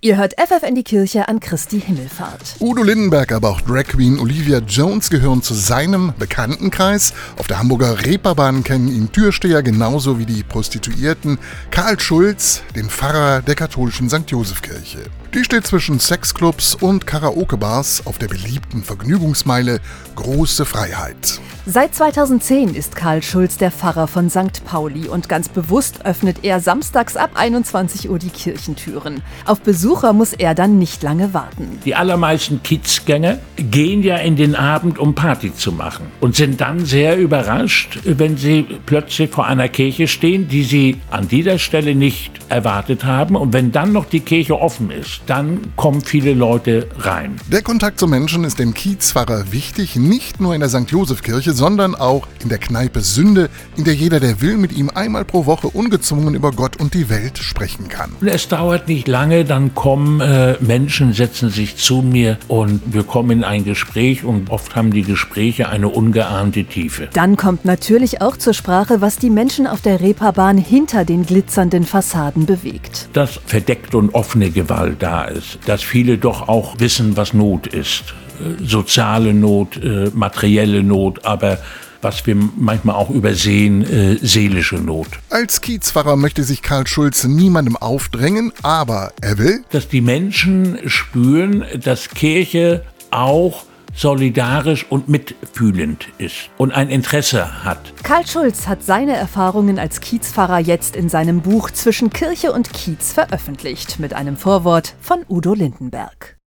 Ihr hört FF in die Kirche an Christi Himmelfahrt. Udo Lindenberg, aber auch Drag Queen Olivia Jones gehören zu seinem Bekanntenkreis. Auf der Hamburger Reeperbahn kennen ihn Türsteher genauso wie die Prostituierten. Karl Schulz, den Pfarrer der katholischen St. Joseph-Kirche. Die steht zwischen Sexclubs und Karaoke-Bars auf der beliebten Vergnügungsmeile Große Freiheit. Seit 2010 ist Karl Schulz der Pfarrer von St. Pauli und ganz bewusst öffnet er samstags ab 21 Uhr die Kirchentüren. Auf Besucher muss er dann nicht lange warten. Die allermeisten Kiezgänger gehen ja in den Abend, um Party zu machen und sind dann sehr überrascht, wenn sie plötzlich vor einer Kirche stehen, die sie an dieser Stelle nicht erwartet haben. Und wenn dann noch die Kirche offen ist, dann kommen viele Leute rein. Der Kontakt zum Menschen ist dem Kiezpfarrer wichtig, nicht nur in der St. Joseph-Kirche, sondern auch in der Kneipe Sünde, in der jeder, der will, mit ihm einmal pro Woche ungezwungen über Gott und die Welt sprechen kann. Es dauert nicht lange, dann kommen äh, Menschen, setzen sich zu mir und wir kommen in ein Gespräch und oft haben die Gespräche eine ungeahnte Tiefe. Dann kommt natürlich auch zur Sprache, was die Menschen auf der Reeperbahn hinter den glitzernden Fassaden bewegt. Dass verdeckte und offene Gewalt da ist, dass viele doch auch wissen, was Not ist soziale Not, äh, materielle Not, aber was wir manchmal auch übersehen, äh, seelische Not. Als Kiezpfarrer möchte sich Karl Schulz niemandem aufdrängen, aber er will, dass die Menschen spüren, dass Kirche auch solidarisch und mitfühlend ist und ein Interesse hat. Karl Schulz hat seine Erfahrungen als Kiezpfarrer jetzt in seinem Buch Zwischen Kirche und Kiez veröffentlicht mit einem Vorwort von Udo Lindenberg.